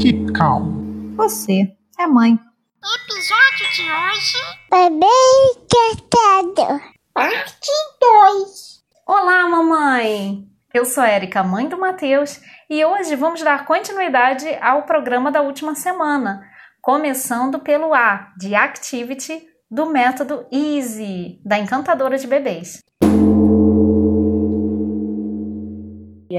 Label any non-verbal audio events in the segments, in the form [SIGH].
Fique calmo. Você é mãe. Episódio de hoje: Bebê encantado. Parte 2. Olá, mamãe! Eu sou a Erika, mãe do Matheus, e hoje vamos dar continuidade ao programa da última semana, começando pelo A, de Activity, do método Easy, da encantadora de bebês.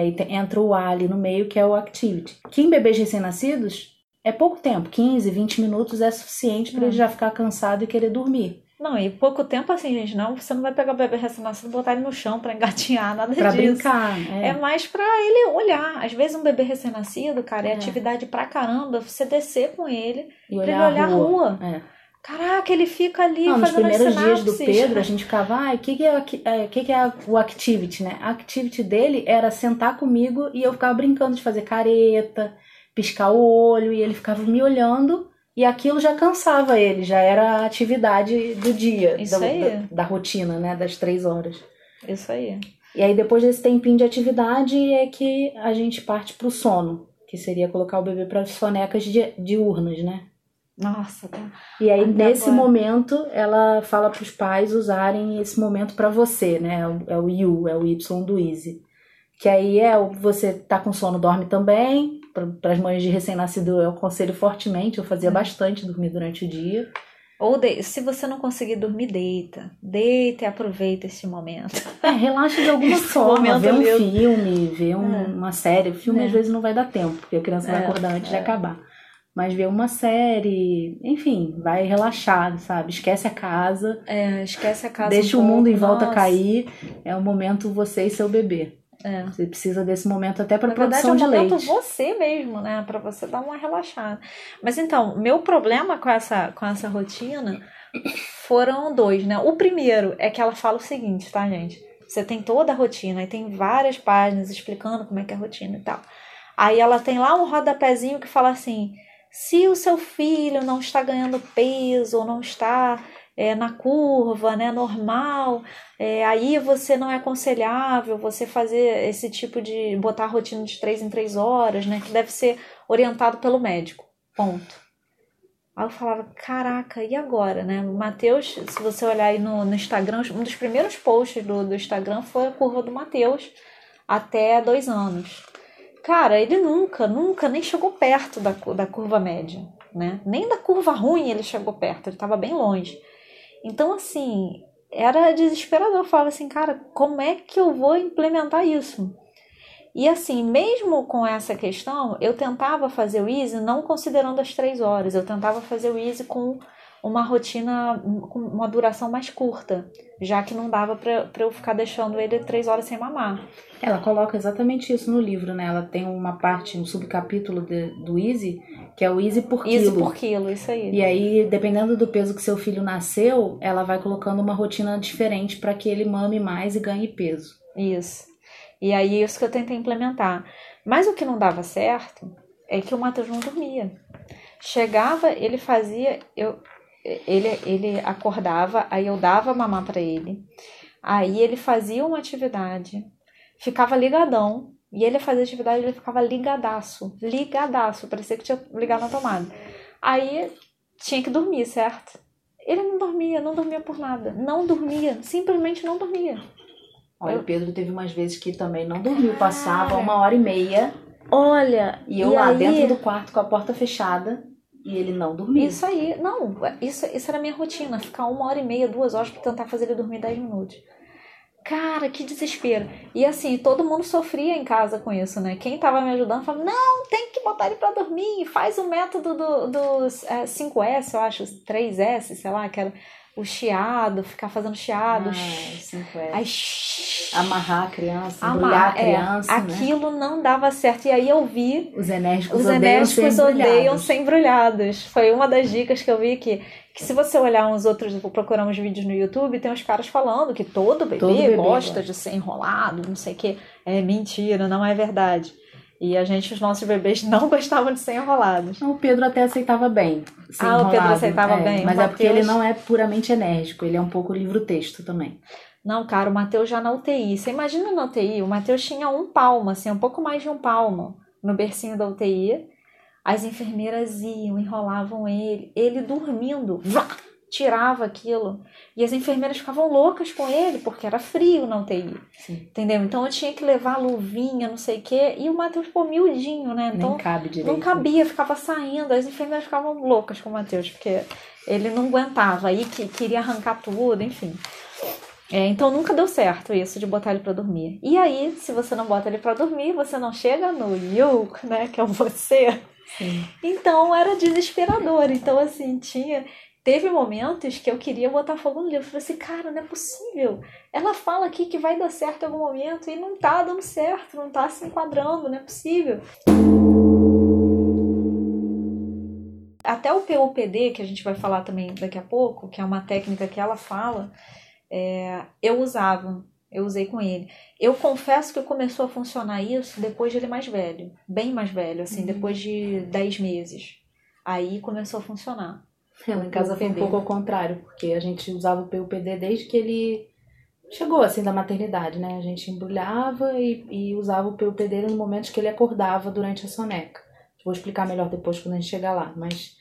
Aí entra o A ali no meio, que é o activity. Que em bebês recém-nascidos é pouco tempo, 15, 20 minutos é suficiente para ele já ficar cansado e querer dormir. Não, e pouco tempo assim, gente, não, você não vai pegar o bebê recém-nascido e botar ele no chão pra engatinhar, [LAUGHS] nada Pra disso. brincar. É. É. mais pra ele olhar. Às vezes um bebê recém-nascido, cara, é, É. atividade pra caramba, você descer com ele, E pra olhar, ele olhar a rua. É. Caraca, ele fica ali Não, nos fazendo as primeiros dias do. Pedro, a gente ficava, ah, o que, que, é, é, que, que é o activity, né? A activity dele era sentar comigo e eu ficava brincando de fazer careta, piscar o olho, e ele ficava me olhando, e aquilo já cansava ele, já era a atividade do dia, da, da, da rotina, né? Das três horas. Isso aí. E aí, depois desse tempinho de atividade, é que a gente parte pro sono, que seria colocar o bebê para sonecas di- diurnas, né? Nossa, tá. E aí, Até nesse agora. momento, ela fala para os pais usarem esse momento para você, né? É o- É o you, é o Y do Easy. Que aí é o você tá com sono, dorme também. Para as mães de recém-nascido, eu aconselho fortemente. Eu Hum. fazia bastante dormir durante o dia. Ou de- se você não conseguir dormir, deita. Deita e aproveita esse momento. É, relaxa de alguma [LAUGHS] Esse forma. Vê um mesmo. filme, vê um- É. uma série. O filme É. às vezes não vai dar tempo, porque a criança vai É, acordar antes de é. acabar. Mas vê uma série, enfim, vai relaxar, sabe? Esquece a casa. É, esquece a casa. Deixa um o mundo em volta Nossa. cair. É o momento você e seu bebê. É. Você precisa desse momento até para Na verdade, é produção um de momento leite. você mesmo, né? Pra você dar uma relaxada. Mas então, meu problema com essa, com essa rotina foram dois, né? O primeiro é que ela fala o seguinte, tá, gente? Você tem toda a rotina, e tem várias páginas explicando como é que é a rotina e tal. Aí ela tem lá um rodapézinho que fala assim: se o seu filho não está ganhando peso ou não está é, na curva, né, normal, é, aí você não é aconselhável você fazer esse tipo de botar a rotina de três em três horas, né, que deve ser orientado pelo médico. Ponto. Aí eu falava, caraca, e agora, né? Matheus, se você olhar aí no, no Instagram, um dos primeiros posts do, do Instagram foi a curva do Matheus até dois anos. Cara, ele nunca, nunca nem chegou perto da, da curva média, né? Nem da curva ruim ele chegou perto, ele estava bem longe. Então, assim, era desesperador. Eu falava assim, cara, como é que eu vou implementar isso? E assim, mesmo com essa questão, eu tentava fazer o easy não considerando as três horas. Eu tentava fazer o easy com uma rotina com uma duração mais curta, já que não dava pra pra eu ficar deixando ele três horas sem mamar. Ela coloca exatamente isso no livro, né? Ela tem uma parte, um subcapítulo de- do Easy, que é o Easy por Easy quilo. por quilo, isso aí. E aí, dependendo do peso que seu filho nasceu, ela vai colocando uma rotina diferente para que ele mame mais e ganhe peso. Isso. E aí, isso que eu tentei implementar. Mas o que não dava certo é que o Matheus não dormia. Chegava, ele fazia, eu, ele, ele acordava, aí eu dava mamar para ele. Aí ele fazia uma atividade, ficava ligadão. E ele fazia atividade, ele ficava ligadaço, ligadaço, parecia que tinha ligado na tomada. Aí tinha que dormir, certo? Ele não dormia, não dormia por nada, não dormia, simplesmente não dormia. Olha, o Pedro teve umas vezes que também não dormiu, passava Cara. uma hora e meia Olha, e eu lá aí- dentro do quarto com a porta fechada e ele não dormia. Isso aí, não, isso, isso era minha rotina, ficar uma hora e meia, duas horas pra tentar fazer ele dormir dez minutos. Cara, que desespero. E assim, todo mundo sofria em casa com isso, né? Quem tava me ajudando falava, não, tem que botar ele pra dormir, faz o método do, dos é, 5S, eu acho, 3S, sei lá, que era o chiado, ficar fazendo chiado. Ah, cinco é. Aí, Amarrar a criança, amar- a é, criança, né? aquilo não dava certo. E aí eu vi Os enérgicos Os odeiam enérgicos ser odeiam embrulhados. ser embrulhados. Foi uma das dicas que eu vi que, que se você olhar uns outros, vou procurar uns vídeos no YouTube, tem uns caras falando que todo bebê, Todo bebê gosta gosta. de ser enrolado, não sei o que. É mentira, não é verdade. E a gente, os nossos bebês [LAUGHS] não gostavam de ser enrolados. Não, O Pedro até aceitava bem. Ah, o Pedro enrolado. aceitava É, bem. Mas é porque ele Mateus- não é puramente enérgico, ele é um pouco livro-texto também. Não, cara, o Matheus já na UTI. Você imagina na UTI, o Matheus tinha um palmo, assim, um pouco mais de um palmo no bercinho da UTI. As enfermeiras iam, enrolavam ele, ele dormindo, vrá, tirava aquilo. E as enfermeiras ficavam loucas com ele, porque era frio na UTI. Sim. Entendeu? Então eu tinha que levar luvinha, não sei o quê. E o Matheus, pô, miudinho, né? Então Nem cabe direito. não cabia, ficava saindo. As enfermeiras ficavam loucas com o Matheus, porque ele não aguentava. Aí que queria arrancar tudo, enfim. É, então nunca deu certo isso de botar ele pra dormir. E aí, se você não bota ele pra dormir, você não chega no you, né? Que é o você. Sim. Então era desesperador. Então, assim, tinha. Teve momentos que eu queria botar fogo no livro. Eu falei assim, cara, não é possível. Ela fala aqui que vai dar certo em algum momento e não tá dando certo, não tá se enquadrando, não é possível. Até o POPD, que a gente vai falar também daqui a pouco, que é uma técnica que ela fala, é, eu usava, eu usei com ele. Eu confesso que começou a funcionar isso depois de ele mais velho, bem mais velho, assim, Uhum. depois de 10 meses. Aí começou a funcionar. É, lá em casa foi um pouco ao contrário, porque a gente usava o PUPD desde que ele chegou assim da maternidade, né? A gente embrulhava e, e usava o PUPD no momento que ele acordava durante a soneca. Vou explicar melhor depois quando a gente chegar lá, mas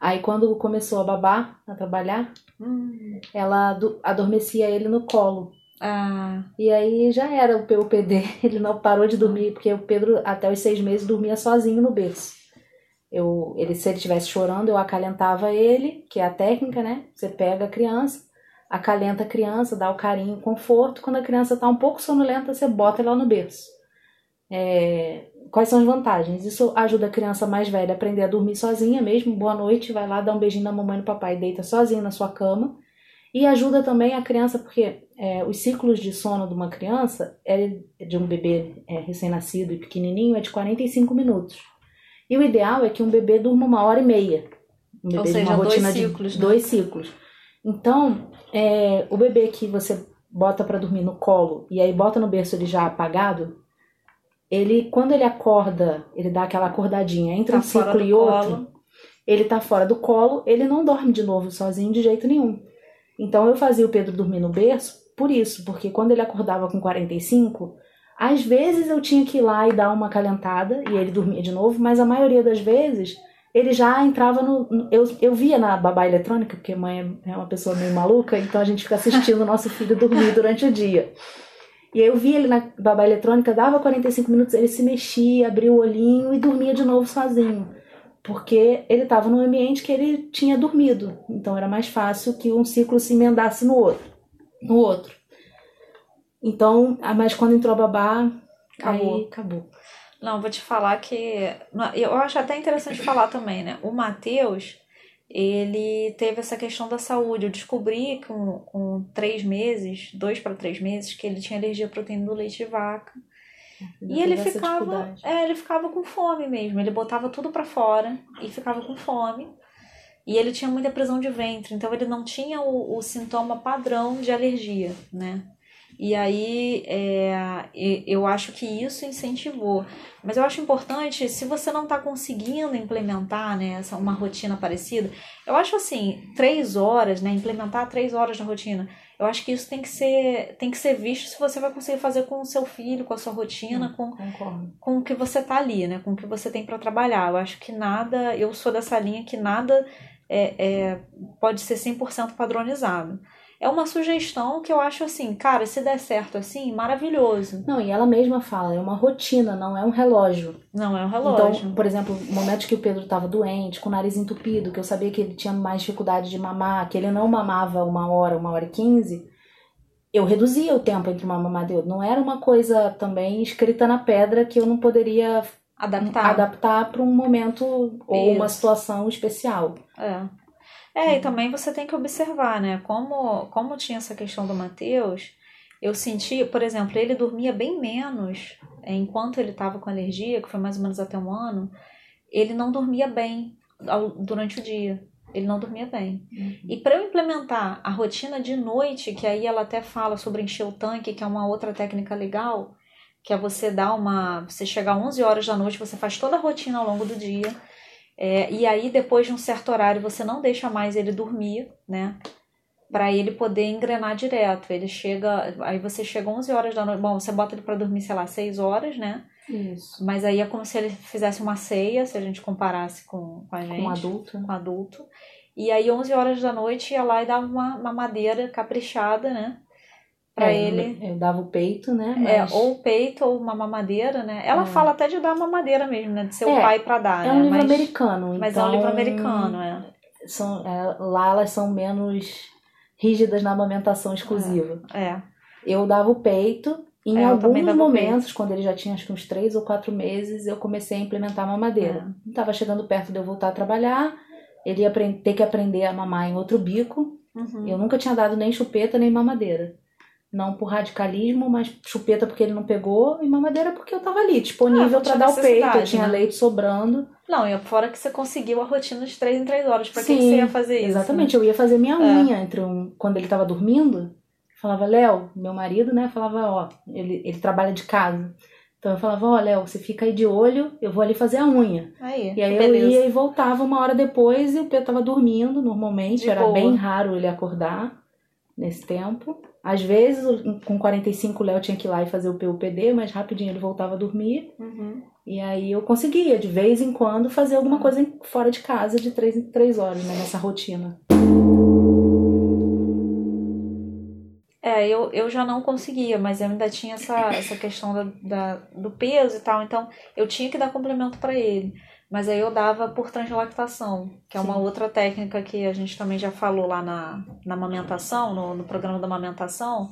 aí quando começou a babar, a trabalhar, Hum. ela ado- adormecia ele no colo. Ah, E aí já era o PUPD, [LAUGHS] ele não parou de dormir, porque o Pedro até os seis meses dormia sozinho no berço. Eu, ele, se ele estivesse chorando, eu acalentava ele, que é a técnica, né? Você pega a criança, acalenta a criança, dá o carinho, o conforto. Quando a criança está um pouco sonolenta, você bota ela no berço. É, quais são as vantagens? Isso ajuda a criança mais velha a aprender a dormir sozinha mesmo. Boa noite, vai lá, dá um beijinho na mamãe e no papai, deita sozinho na sua cama. E ajuda também a criança, porque é, os ciclos de sono de uma criança, é, de um bebê é, recém-nascido e pequenininho, é de 45 minutos. E o ideal é que um bebê durma uma hora e meia. Um bebê Ou de seja, uma dois rotina ciclos, de né? dois ciclos. Então, é, o bebê que você bota para dormir no colo e aí bota no berço ele já apagado, ele quando ele acorda, ele dá aquela acordadinha entre Tá um ciclo e outro, colo. ele tá fora do colo, ele não dorme de novo sozinho de jeito nenhum. Então eu fazia o Pedro dormir no berço por isso, porque quando ele acordava com 45, às vezes eu tinha que ir lá e dar uma calentada e ele dormia de novo, mas a maioria das vezes ele já entrava no. Eu, eu via na babá eletrônica, porque mãe é uma pessoa meio maluca, então a gente fica assistindo o nosso filho dormir durante o dia. E eu via ele na babá eletrônica, dava 45 minutos, ele se mexia, abria o olhinho e dormia de novo sozinho. Porque ele estava num ambiente que ele tinha dormido. Então era mais fácil que um ciclo se emendasse no outro. No outro. Então, ah, mas quando entrou a babá, Acabou. aí acabou. Não, vou te falar que. Eu acho até interessante [COUGHS] falar também, né? O Matheus, ele teve essa questão da saúde. Eu descobri com, com três meses, dois para três meses, que ele tinha alergia à proteína do leite de vaca. E ele ficava, é, ele ficava com fome mesmo. Ele botava tudo pra fora e ficava com fome. E ele tinha muita prisão de ventre, então ele não tinha o, o sintoma padrão de alergia, né? E aí é, eu acho que isso incentivou. Mas eu acho importante, se você não está conseguindo implementar né, essa, uma rotina parecida, eu acho assim, três horas, né? Implementar três horas na rotina. Eu acho que isso tem que ser, tem que ser visto se você vai conseguir fazer com o seu filho, com a sua rotina, com, Concordo. com o que você tá ali, né? Com o que você tem para trabalhar. Eu acho que nada, eu sou dessa linha que nada é, é, pode ser 100% padronizado. É uma sugestão que eu acho assim, cara, se der certo assim, maravilhoso. Não, e ela mesma fala, é uma rotina, não é um relógio. Não é um relógio. Então, por exemplo, momentos que o Pedro estava doente, com o nariz entupido, que eu sabia que ele tinha mais dificuldade de mamar, que ele não mamava uma hora, uma hora e quinze, eu reduzia o tempo entre uma mamada e outra. Não era uma coisa também escrita na pedra que eu não poderia adaptar. adaptar para um momento ou uma situação especial. É. É, e também você tem que observar, né? Como, como tinha essa questão do Matheus, eu senti, por exemplo, ele dormia bem menos é, enquanto ele estava com alergia, que foi mais ou menos até um ano, ele não dormia bem durante o dia. Ele não dormia bem. E para eu implementar a rotina de noite, que aí ela até fala sobre encher o tanque, que é uma outra técnica legal, que é você dar uma. Você chegar 11 horas da noite, você faz toda a rotina ao longo do dia. É, e aí, depois de um certo horário, você não deixa mais ele dormir, né? Pra ele poder engrenar direto. Ele chega. Aí você chega 11 horas da noite. Bom, você bota ele pra dormir, sei lá, 6 horas, né? Isso. Mas aí é como se ele fizesse uma ceia, se a gente comparasse com, com a gente. Com um adulto. Com adulto. E aí, 11 horas da noite, ia lá e dava uma mamadeira caprichada, né? Pra É, ele. Eu, dava o peito, né? É, Mas ou peito ou uma mamadeira, né? Ela É. fala até de dar mamadeira mesmo, né? De ser o É, pai pra dar, é né? um livro mas, americano. mas então, é um livro americano, é. São, é, lá elas são menos rígidas na amamentação exclusiva. É. Eu dava o peito. Em É, alguns o momentos, quando ele já tinha acho que uns três ou quatro meses, eu comecei a implementar a mamadeira. É. Estava chegando perto de eu voltar a trabalhar, ele ia ter que aprender a mamar em outro bico. Uhum. Eu nunca tinha dado nem chupeta nem mamadeira. Não por radicalismo, mas chupeta porque ele não pegou e mamadeira porque eu tava ali, Ah, disponível pra tinha dar o peito. Eu tinha né? leite sobrando. Não, e fora que você conseguiu a rotina de 3 em 3 horas. Pra Sim, quem você ia fazer isso? Exatamente, eu ia fazer minha É. unha entre um. Quando ele tava dormindo, falava, Léo, meu marido, né? Falava, ó, ele, ele trabalha de casa. Então eu falava, ó, Léo, você fica aí de olho, eu vou ali fazer a unha. Aí, E aí que eu beleza. ia e voltava uma hora depois e o Pedro tava dormindo normalmente. De era boa. bem raro ele acordar nesse tempo. Às vezes, com 45, o Léo tinha que ir lá e fazer o PUPD, mas rapidinho ele voltava a dormir. Uhum. E aí eu conseguia, de vez em quando, fazer alguma coisa fora de casa de três em três horas, né? Nessa rotina. É, eu, eu já não conseguia, mas eu ainda tinha essa, essa questão da, da- do peso e tal, então eu tinha que dar complemento pra ele. Mas aí eu dava por translactação, que é uma Sim. outra técnica que a gente também já falou lá na, na amamentação, no, no programa da amamentação.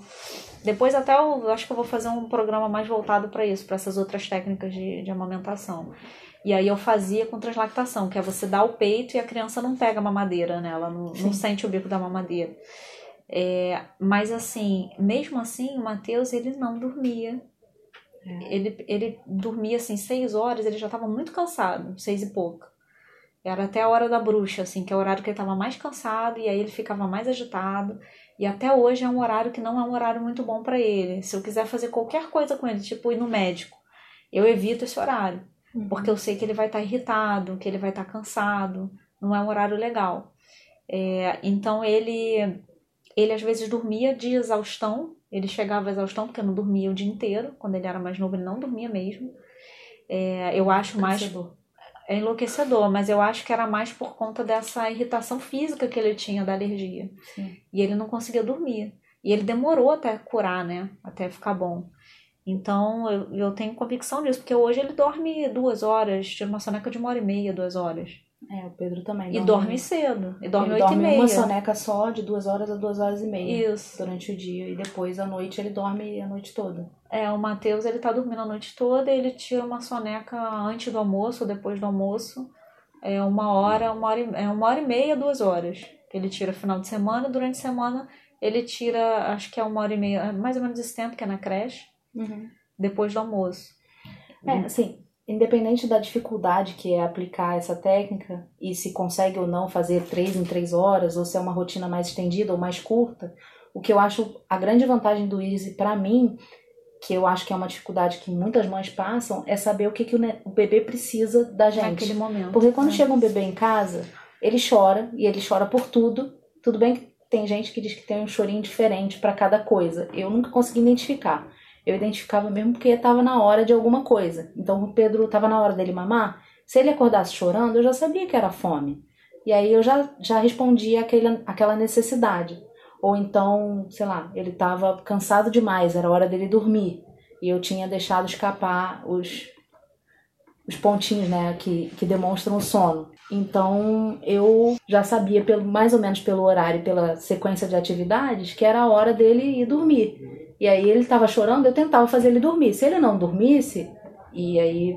Depois até eu acho que eu vou fazer um programa mais voltado para isso, para essas outras técnicas de, de amamentação. E aí eu fazia com translactação, que é você dar o peito e a criança não pega a mamadeira, né? Ela não, não sente o bico da mamadeira. É, mas assim, mesmo assim, o Matheus ele não dormia. É. Ele, ele dormia assim seis horas, ele já estava muito cansado, seis e pouco. Era até a hora da bruxa, assim, que é o horário que ele estava mais cansado e aí ele ficava mais agitado. E até hoje é um horário que não é um horário muito bom para ele. Se eu quiser fazer qualquer coisa com ele, tipo ir no médico, eu evito esse horário, porque eu sei que ele vai estar irritado, que ele vai estar cansado. Não é um horário legal. É, então ele ele às vezes dormia de exaustão, ele chegava à exaustão porque não dormia o dia inteiro. Quando ele era mais novo, ele não dormia mesmo. É, eu acho mais Enlouquecedor. é enlouquecedor, mas eu acho que era mais por conta dessa irritação física que ele tinha da alergia. Sim. E ele não conseguia dormir. E ele demorou até curar, né? Até ficar bom. Então eu, eu tenho convicção disso, porque hoje ele dorme duas horas, tira uma soneca de uma hora e meia, duas horas. É, o Pedro também. E dorme cedo. E dorme oito e dorme uma meia. soneca só, de duas horas a duas horas e meia. Isso. Durante o dia. E depois, à noite, ele dorme a noite toda. É, o Matheus, ele tá dormindo a noite toda e ele tira uma soneca antes do almoço ou depois do almoço. É uma hora, uma hora e, é uma hora e meia, duas horas. que Ele tira final de semana. Durante a semana, ele tira, acho que é uma hora e meia, mais ou menos esse tempo que é na creche, depois do almoço. É, assim, independente da dificuldade que é aplicar essa técnica e se consegue ou não fazer três em três horas, ou se é uma rotina mais estendida ou mais curta, o que eu acho a grande vantagem do Easy pra mim, que eu acho que é uma dificuldade que muitas mães passam, é saber o que, que o, bebê precisa da gente. Naquele momento. Porque quando né? chega um bebê em casa, ele chora e ele chora por tudo. Tudo bem que tem gente que diz que tem um chorinho diferente pra cada coisa. Eu nunca consegui identificar. Eu identificava mesmo porque estava na hora de alguma coisa. Então o Pedro estava na hora dele mamar. Se ele acordasse chorando, eu já sabia que era fome. E aí eu já, já respondia aquele, aquela necessidade. Ou então, sei lá, ele estava cansado demais, era hora dele dormir. E eu tinha deixado escapar os, os pontinhos, né, que, que demonstram o sono. Então eu já sabia, pelo, mais ou menos pelo horário e pela sequência de atividades, que era a hora dele ir dormir. E aí ele estava chorando, eu tentava fazer ele dormir. Se ele não dormisse, e aí,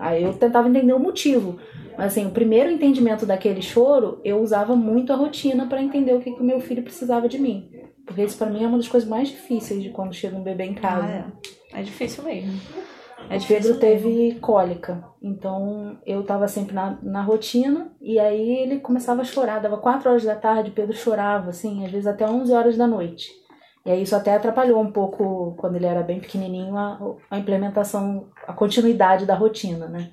aí eu tentava entender o motivo. Mas assim, o primeiro entendimento daquele choro, eu usava muito a rotina para entender o que, que o meu filho precisava de mim. Porque isso para mim é uma das coisas mais difíceis de quando chega um bebê em casa. Ah, é. é difícil mesmo. É O Pedro teve cólica, então eu tava sempre na, na rotina e aí ele começava a chorar, dava 4 horas da tarde, Pedro chorava, assim, às vezes até 11 horas da noite. E aí isso até atrapalhou um pouco, quando ele era bem pequenininho, a, a implementação, a continuidade da rotina, né?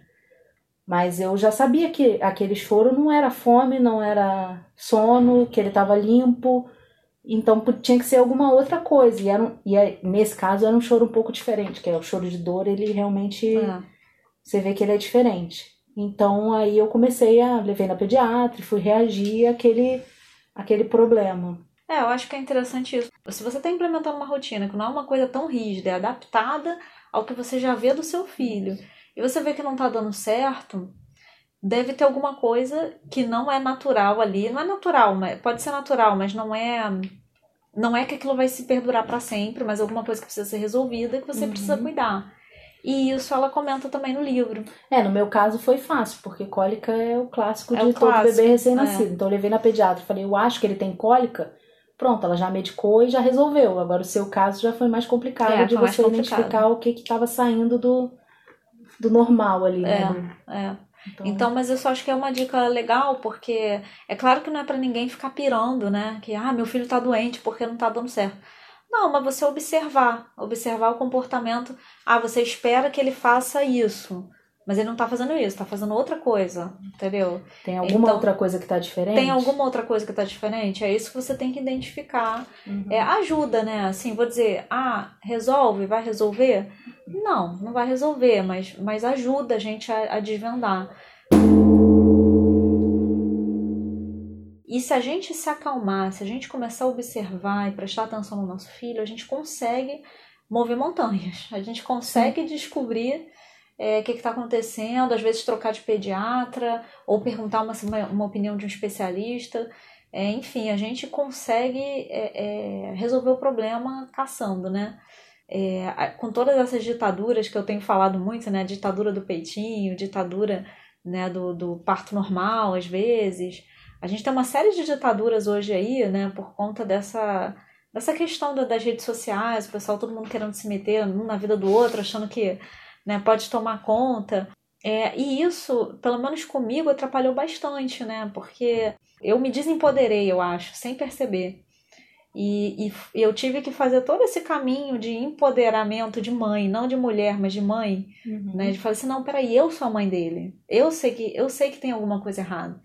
Mas eu já sabia que aquele choro não era fome, não era sono, que ele tava limpo, Então tinha que ser alguma outra coisa. E, era um- e é- nesse caso era um choro um pouco diferente, que é o choro de dor, ele realmente. É. Você vê que ele é diferente. Então aí eu comecei a. Levei na pediatra e fui reagir àquele, àquele problema. É, eu acho que é interessante isso. Se você está implementando uma rotina que não é uma coisa tão rígida, é adaptada ao que você já vê do seu filho, e você vê que não está dando certo, deve ter alguma coisa que não é natural ali. Não é natural, mas pode ser natural, mas não é. Não é que aquilo vai se perdurar para sempre, mas alguma coisa que precisa ser resolvida que você Uhum. precisa cuidar. E isso ela comenta também no livro. É, no meu caso foi fácil, porque cólica é o clássico É de todo clássico, bebê recém-nascido. Então eu levei na pediatra, falei, eu acho que ele tem cólica. Pronto, ela já medicou e já resolveu. Agora o seu caso já foi mais complicado É, de você complicado. identificar o que que estava saindo do, do normal ali, né? É. Do- É. então, Então, mas eu só acho que é uma dica legal, porque é claro que não é pra ninguém ficar pirando, né? Que, ah, meu filho tá doente porque não tá dando certo. Não, mas você observar, observar o comportamento. Ah, você espera que ele faça isso, mas ele não tá fazendo isso, tá fazendo outra coisa, entendeu? tem alguma então, outra coisa que tá diferente? Tem alguma outra coisa que tá diferente? É isso que você tem que identificar. Uhum. É, ajuda, né? Assim, vou dizer, ah, resolve, vai resolver? Não, não vai resolver, mas, mas ajuda a gente a, a desvendar. E se a gente se acalmar, se a gente começar a observar e prestar atenção no nosso filho, a gente consegue mover montanhas. A gente consegue descobrir é, o que está acontecendo, às vezes trocar de pediatra ou perguntar uma, uma, opinião de um especialista. É, enfim, a gente consegue é, é, resolver o problema caçando, né? É, com todas essas ditaduras que eu tenho falado muito, né? Ditadura do peitinho, ditadura né, do, do parto normal, às vezes. A gente tem uma série de ditaduras hoje aí, né? Por conta dessa, dessa questão da- das redes sociais, o pessoal, todo mundo querendo se meter um na vida do outro, achando que né, pode tomar conta. É, e isso, pelo menos comigo, atrapalhou bastante, né? Porque eu me desempoderei, eu acho, sem perceber. E, e, eu tive que fazer todo esse caminho de empoderamento de mãe, não de mulher, mas de mãe, Uhum. né? De falar assim, não, peraí, eu sou a mãe dele. Eu sei que eu sei que tem alguma coisa errada.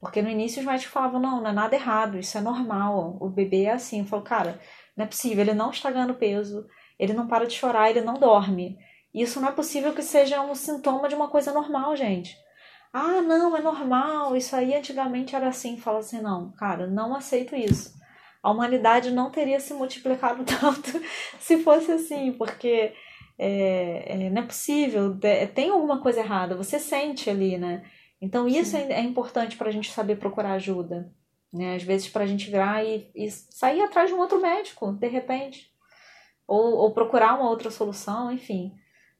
Porque no início os médicos falavam, não, não é nada errado, isso é normal, o bebê é assim. Eu falo, cara, não é possível, ele não está ganhando peso, ele não para de chorar, ele não dorme. Isso não é possível que seja um sintoma de uma coisa normal, gente. Ah, não, é normal, isso aí antigamente era assim. Fala assim, não, cara, não aceito isso. A humanidade não teria se multiplicado [LAUGHS] tanto se fosse assim, porque é, é, não é possível, de- tem alguma coisa errada, você sente ali, né? Então isso é, é importante para a gente saber procurar ajuda, né? Às vezes para a gente virar e, e sair atrás de um outro médico, de repente, ou, ou procurar uma outra solução, enfim.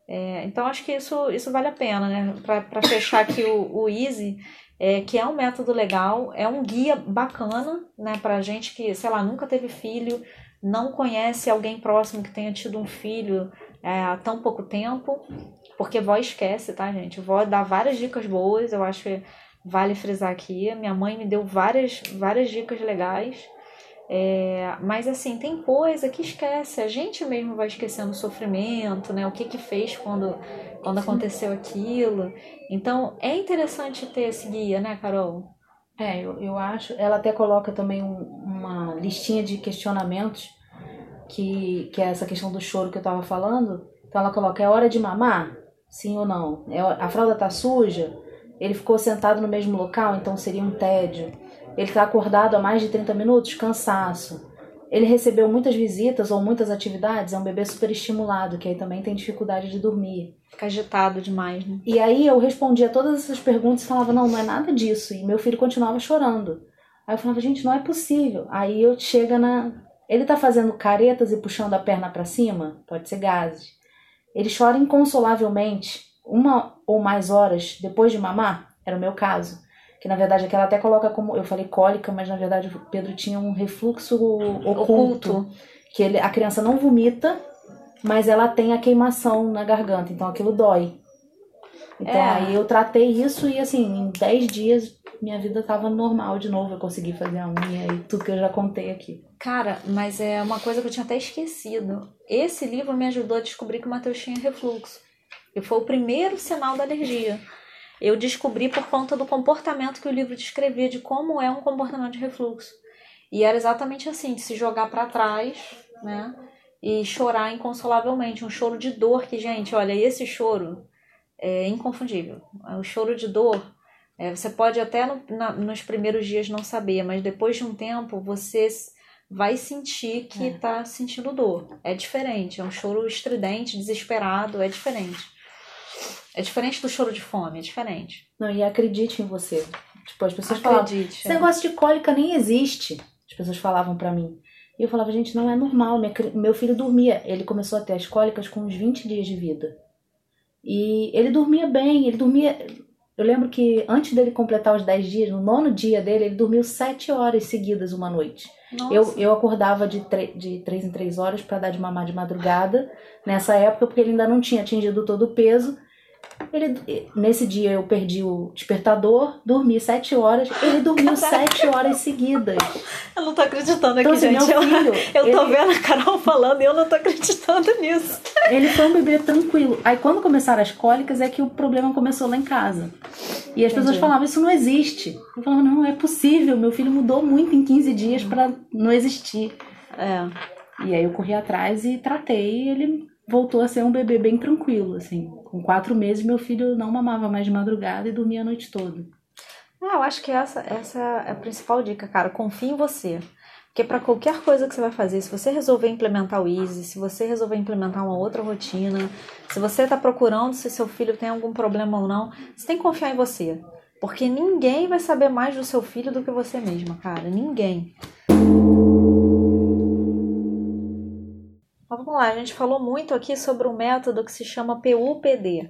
É, então acho que isso, isso vale a pena, né? Para fechar aqui o, o Easy, é, que é um método legal, é um guia bacana, né? Pra gente que, sei lá, nunca teve filho, não conhece alguém próximo que tenha tido um filho é, há tão pouco tempo, porque vó esquece, tá, gente? Vó dá várias dicas boas, eu acho que vale frisar aqui. Minha mãe me deu várias, várias dicas legais. É, mas assim, tem coisa que esquece, a gente mesmo vai esquecendo o sofrimento, né? O que que fez quando, quando aconteceu aquilo. Então é interessante ter esse guia, né, Carol? É, eu, eu acho. Ela até coloca também um- uma listinha de questionamentos, que, que é essa questão do choro que eu tava falando. Então ela coloca: é hora de mamar? Sim ou não? É, a fralda tá suja? Ele ficou sentado no mesmo local, então seria um tédio. Ele tá acordado há mais de 30 minutos? Cansaço. Ele recebeu muitas visitas ou muitas atividades? É um bebê super estimulado, que aí também tem dificuldade de dormir. Fica agitado demais, né? E aí eu respondia todas essas perguntas e falava, não, não é nada disso. E meu filho continuava chorando. Aí eu falava, gente, não é possível. Aí eu chega na. Ele tá fazendo caretas e puxando a perna pra cima? Pode ser gases. Ele chora inconsolavelmente, uma ou mais horas depois de mamar? Era o meu caso. Que na verdade aquela até coloca como. Eu falei cólica, mas na verdade o Pedro tinha um refluxo oculto. Oculto. Que ele, a criança não vomita, mas ela tem a queimação na garganta, então aquilo dói. Então É. aí eu tratei isso e assim, em 10 dias minha vida tava normal de novo. Eu consegui fazer a unha e tudo que eu já contei aqui. Cara, mas é uma coisa que eu tinha até esquecido. Esse livro me ajudou a descobrir que o Matheus tinha refluxo. E foi o primeiro sinal da alergia. Eu descobri por conta do comportamento que o livro descrevia, de como é um comportamento de refluxo. E era exatamente assim, de se jogar para trás, né? E chorar inconsolavelmente, um choro de dor que, gente, olha, esse choro é inconfundível. O choro de dor, é, você pode até no, na, nos primeiros dias não saber, mas depois de um tempo você vai sentir que é. tá sentindo dor. É diferente, é um choro estridente, desesperado, é diferente. É diferente do choro de fome, é diferente. Não, e acredite em você. Tipo, as pessoas Acredite, falavam, esse é. negócio de cólica nem existe. As pessoas falavam para mim. E eu falava, gente, não é normal. Minha, meu filho dormia. Ele começou a ter as cólicas com uns 20 dias de vida. E ele dormia bem, ele dormia. Eu lembro que antes dele completar os 10 dias, no nono dia dele, ele dormiu 7 horas seguidas uma noite. Eu, eu acordava de, de 3 em 3 horas para dar de mamar de madrugada, nessa época, porque ele ainda não tinha atingido todo o peso. Ele, nesse dia eu perdi o despertador, dormi sete horas, ele dormiu Caraca. sete horas seguidas. Eu não tô acreditando aqui, então, assim, gente. Filho, eu, eu tô vendo a Carol falando e eu não tô acreditando nisso. Ele foi um bebê tranquilo. Aí quando começaram as cólicas é que o problema começou lá em casa. E as Entendi. pessoas falavam, isso não existe. Eu falava, não, é possível, meu filho mudou muito em 15 dias para não existir. É. E aí eu corri atrás e tratei ele voltou a ser um bebê bem tranquilo, assim. Com quatro meses, meu filho não mamava mais de madrugada e dormia a noite toda. Ah, eu acho que essa, essa é a principal dica, cara. Confie em você. Porque para qualquer coisa que você vai fazer, se você resolver implementar o Easy, se você resolver implementar uma outra rotina, se você está procurando se seu filho tem algum problema ou não, você tem que confiar em você. Porque ninguém vai saber mais do seu filho do que você mesma, cara. Ninguém. Vamos lá, a gente falou muito aqui sobre um método que se chama PUPD.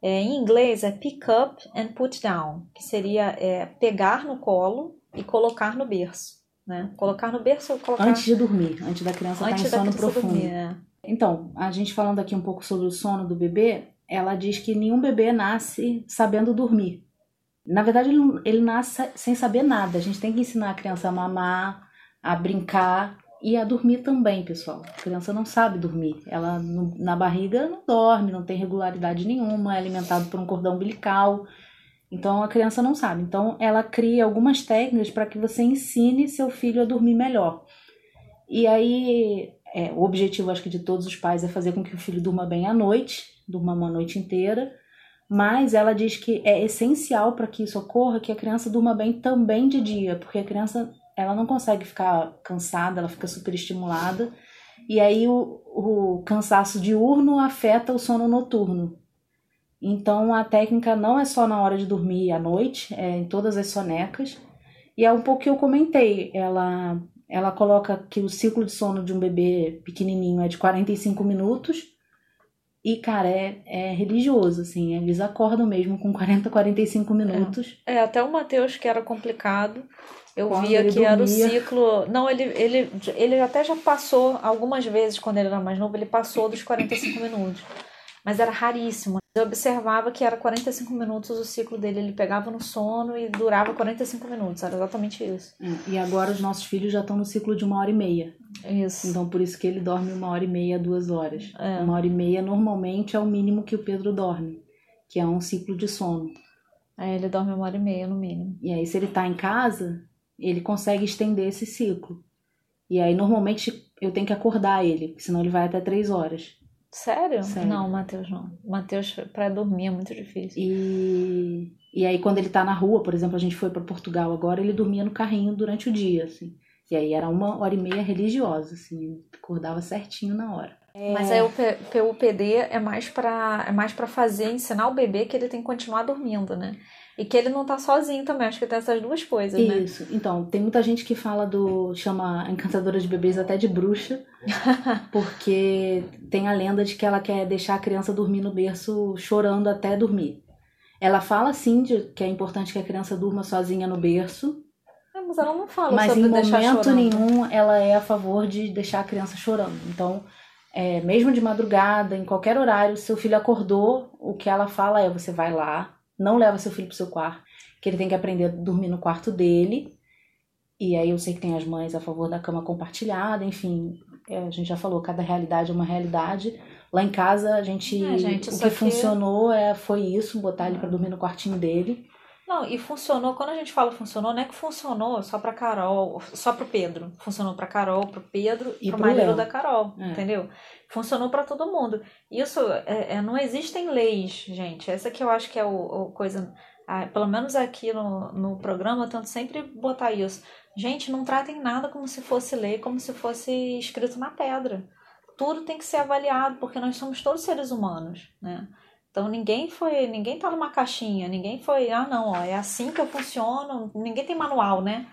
É, em inglês é Pick Up and Put Down, que seria é, pegar no colo e colocar no berço. Né? Colocar no berço ou colocar... Antes de dormir, antes da criança estar tá em sono profundo. Dormir, é. Então, a gente falando aqui um pouco sobre o sono do bebê, ela diz que nenhum bebê nasce sabendo dormir. Na verdade, ele, ele nasce sem saber nada. A gente tem que ensinar a criança a mamar, a brincar, e a dormir também, pessoal. A criança não sabe dormir. Ela no, na barriga não dorme, não tem regularidade nenhuma, é alimentado por um cordão umbilical. Então a criança não sabe. Então ela cria algumas técnicas para que você ensine seu filho a dormir melhor. E aí, é, o objetivo, acho que de todos os pais é fazer com que o filho durma bem à noite, durma uma noite inteira. Mas ela diz que é essencial para que isso ocorra que a criança durma bem também de dia, porque a criança ela não consegue ficar cansada, ela fica super estimulada. E aí o, o cansaço diurno afeta o sono noturno. Então a técnica não é só na hora de dormir à noite, é em todas as sonecas. E é um pouco que eu comentei, ela ela coloca que o ciclo de sono de um bebê pequenininho é de 45 minutos. E, cara, é, é religioso, assim. Eles acordam mesmo com 40, 45 minutos. É, é até o Matheus, que era complicado, eu quando via que dormia. era o ciclo. Não, ele, ele, ele até já passou algumas vezes, quando ele era mais novo, ele passou dos 45 minutos. Mas era raríssimo. Eu observava que era 45 minutos o ciclo dele. Ele pegava no sono e durava 45 minutos. Era exatamente isso. E agora os nossos filhos já estão no ciclo de uma hora e meia. Isso. Então por isso que ele dorme uma hora e meia, duas horas. É. Uma hora e meia normalmente é o mínimo que o Pedro dorme, que é um ciclo de sono. É, ele dorme uma hora e meia no mínimo. E aí, se ele tá em casa, ele consegue estender esse ciclo. E aí, normalmente, eu tenho que acordar ele, senão ele vai até três horas. Sério? Sério. Não, Matheus não. Matheus, para dormir é muito difícil. E, e aí, quando ele tá na rua, por exemplo, a gente foi para Portugal agora, ele dormia no carrinho durante o dia, assim. E aí era uma hora e meia religiosa, assim, acordava certinho na hora. É... Mas aí o PUPD é mais para é mais para fazer ensinar o bebê que ele tem que continuar dormindo, né? E que ele não tá sozinho também, acho que tem essas duas coisas, Isso. né? Isso. Então, tem muita gente que fala do. chama a encantadora de bebês até de bruxa, [LAUGHS] porque tem a lenda de que ela quer deixar a criança dormir no berço chorando até dormir. Ela fala sim de que é importante que a criança durma sozinha no berço. É, mas ela não fala mas sobre em deixar momento chorando. nenhum ela é a favor de deixar a criança chorando. Então, é, mesmo de madrugada, em qualquer horário, seu filho acordou, o que ela fala é: você vai lá, não leva seu filho pro seu quarto, que ele tem que aprender a dormir no quarto dele. E aí eu sei que tem as mães a favor da cama compartilhada, enfim, é, a gente já falou, cada realidade é uma realidade. Lá em casa a gente, é, gente o que, que, funcionou é foi isso, botar ele para dormir no quartinho dele. Não, e funcionou, quando a gente fala funcionou, não é que funcionou só pra Carol, só pro Pedro. Funcionou pra Carol, pro Pedro E pro pro marido Léo. da Carol, É. entendeu? Funcionou pra todo mundo. Isso, é, é, não existem leis, gente. Essa que eu acho que é o, o coisa. ah, pelo menos aqui no, no programa, eu tento sempre botar isso. Gente, não tratem nada como se fosse lei, como se fosse escrito na pedra. Tudo tem que ser avaliado, porque nós somos todos seres humanos, né? Então ninguém foi, ninguém tá numa caixinha, ninguém foi, ah não, ó, é assim que eu funciono, ninguém tem manual, né?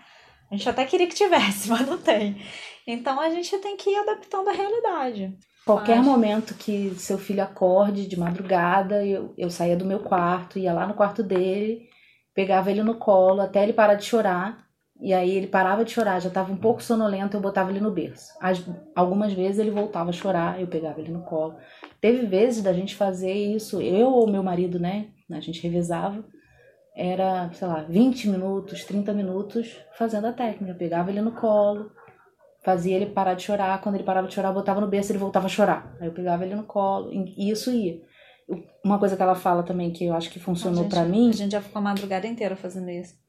A gente até queria que tivesse, [LAUGHS] mas não tem. Então a gente tem que ir adaptando a realidade. Qualquer Mas- momento que seu filho acorde de madrugada, eu, eu saía do meu quarto, ia lá no quarto dele, pegava ele no colo até ele parar de chorar. E aí ele parava de chorar, já estava um pouco sonolento, eu botava ele no berço. As- algumas vezes ele voltava a chorar, eu pegava ele no colo. Teve vezes da gente fazer isso, eu ou meu marido, né? A gente revezava. Era, sei lá, 20 minutos, 30 minutos fazendo a técnica. Eu pegava ele no colo, fazia ele parar de chorar. Quando ele parava de chorar, eu botava no berço, ele voltava a chorar. Aí eu pegava ele no colo e isso ia. Uma coisa que ela fala também que eu acho que funcionou A gente- pra mim, A gente já ficou a madrugada inteira fazendo isso.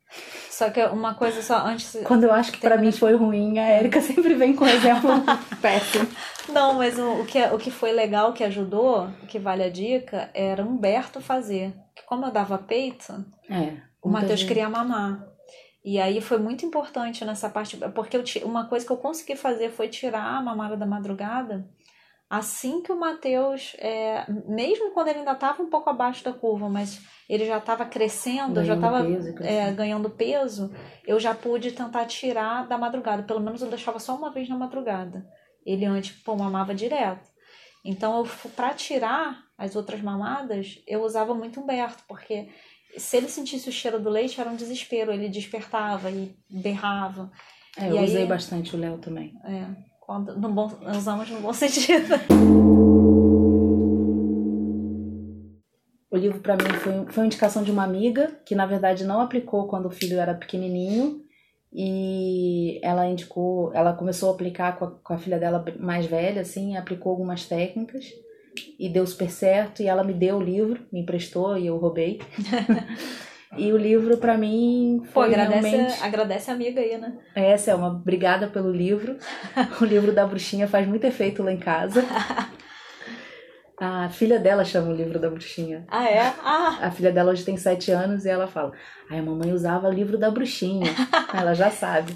Só que uma coisa só antes. quando eu acho que pra Termina mim foi ruim, a Erika [LAUGHS] sempre vem com um exemplo [LAUGHS] péssimo. Não, mas o, o, que, o que foi legal, que ajudou, que vale a dica, era Humberto fazer. Que como eu dava peito, É. o Matheus gente- queria mamar. E aí foi muito importante nessa parte, porque eu, uma coisa que eu consegui fazer foi tirar a mamada da madrugada assim que o Matheus, é, mesmo quando ele ainda estava um pouco abaixo da curva, mas ele já estava crescendo, já Ganhando estava peso e crescendo. ganhando peso, eu já pude tentar tirar da madrugada. Pelo menos eu deixava só uma vez na madrugada. Ele antes, pô, mamava direto. Então, para tirar as outras mamadas, eu usava muito Humberto, porque se ele sentisse o cheiro do leite, era um desespero. Ele despertava e berrava. É, E eu aí- usei bastante o Léo também. É, quando, no bom, usamos no bom [LAUGHS] sentido. O livro pra mim foi, foi uma indicação de uma amiga que na verdade não aplicou quando o filho era pequenininho e ela indicou, ela começou a aplicar com a, com a filha dela mais velha, assim, aplicou algumas técnicas e deu super certo e ela me deu o livro, me emprestou e eu roubei. [LAUGHS] e o livro pra mim Pô, foi agradece, realmente agradece a amiga aí, né? essa é uma obrigada pelo livro. [LAUGHS] O livro da bruxinha faz muito efeito lá em casa. [LAUGHS] A filha dela chama o livro da bruxinha. Ah, é? Ah, A filha dela hoje tem sete anos e ela fala: Ai, a mamãe usava o livro da bruxinha. [LAUGHS] ela já sabe.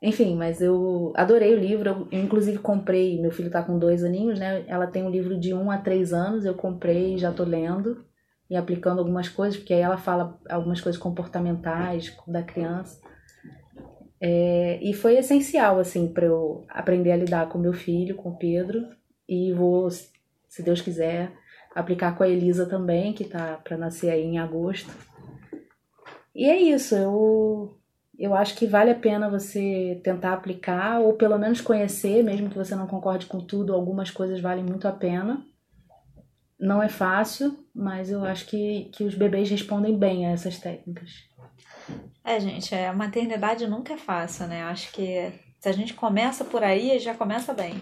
Enfim, mas eu adorei o livro. Eu, eu, inclusive, comprei. Meu filho tá com dois aninhos, né? Ela tem um livro de um a três anos. Eu comprei e já tô lendo e aplicando algumas coisas, porque aí ela fala algumas coisas comportamentais da criança. É, e foi essencial, assim, para eu aprender a lidar com meu filho, com o Pedro. E vou, se Deus quiser, aplicar com a Elisa também, que tá para nascer aí em agosto. E é isso, eu eu acho que vale a pena você tentar aplicar ou pelo menos conhecer, mesmo que você não concorde com tudo, algumas coisas valem muito a pena. Não é fácil, mas eu acho que, que os bebês respondem bem a essas técnicas. É, gente, é, a maternidade nunca é fácil, né? Acho que se a gente começa por aí, já começa bem.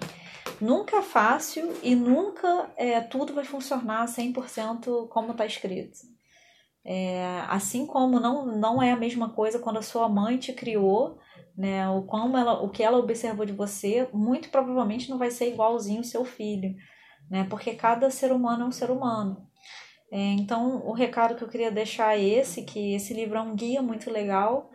Nunca é fácil e nunca é, tudo vai funcionar 100% como está escrito. É, assim como não, não é a mesma coisa quando a sua mãe te criou, né? O, como ela, o que ela observou de você, muito provavelmente não vai ser igualzinho o seu filho, né? Porque cada ser humano é um ser humano. É, então, o recado que eu queria deixar é esse, que esse livro é um guia muito legal,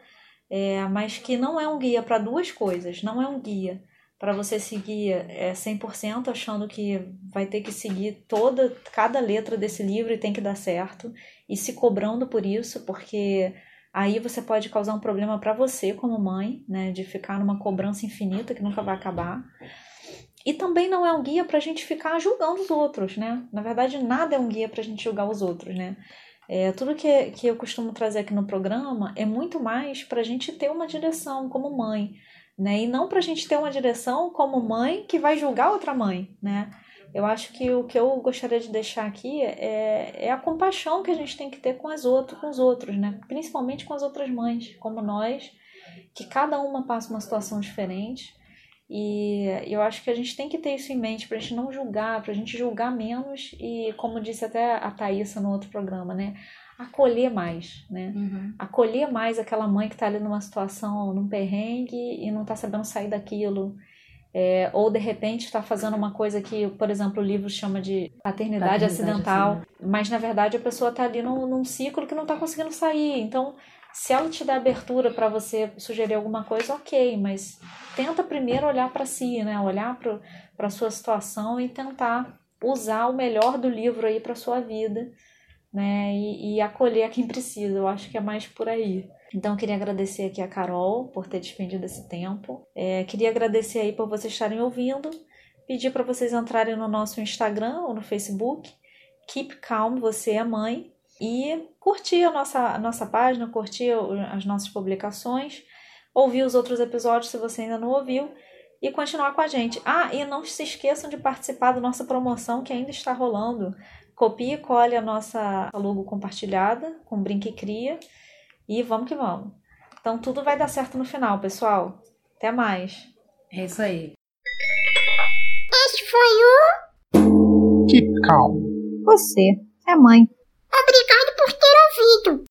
é, mas que não é um guia para duas coisas. Não é um guia para você seguir é, 100% achando que vai ter que seguir toda cada letra desse livro e tem que dar certo e se cobrando por isso, porque aí você pode causar um problema para você como mãe, né, de ficar numa cobrança infinita que nunca vai acabar. E também não é um guia para a gente ficar julgando os outros, né? Na verdade, nada é um guia para a gente julgar os outros, né? É, tudo que, que eu costumo trazer aqui no programa é muito mais para a gente ter uma direção como mãe, né? E não para a gente ter uma direção como mãe que vai julgar outra mãe, né? Eu acho que o que eu gostaria de deixar aqui é, é a compaixão que a gente tem que ter com as outras, com os outros, né? Principalmente com as outras mães, como nós, que cada uma passa uma situação diferente. E eu acho que a gente tem que ter isso em mente pra gente não julgar, pra gente julgar menos e, como disse até a Thaísa no outro programa, né? acolher mais, né? Uhum. Acolher mais aquela mãe que está ali numa situação, num perrengue e não está sabendo sair daquilo. É, ou de repente está fazendo uma coisa que, por exemplo, o livro chama de paternidade, Paternidade acidental, acidental. mas na verdade a pessoa está ali num, num ciclo que não está conseguindo sair. Então, se ela te dá abertura para você sugerir alguma coisa, ok, mas tenta primeiro olhar para si, né? Olhar para a sua situação e tentar usar o melhor do livro aí para sua vida, né? E, e acolher quem precisa. Eu acho que é mais por aí. Então, queria agradecer aqui a Carol por ter despendido esse tempo. É, queria agradecer aí por vocês estarem ouvindo. Pedir para vocês entrarem no nosso Instagram ou no Facebook. Keep Calm, você é mãe. E curtir a nossa, a nossa página, curtir as nossas publicações. Ouvir os outros episódios se você ainda não ouviu. E continuar com a gente. Ah, e não se esqueçam de participar da nossa promoção que ainda está rolando. Copie e cole a nossa logo compartilhada com Brinque e Cria. E vamos que vamos. Então tudo vai dar certo no final, pessoal. Até mais. É isso aí. Este foi o Keep calm. Você é mãe. Obrigado por ter ouvido.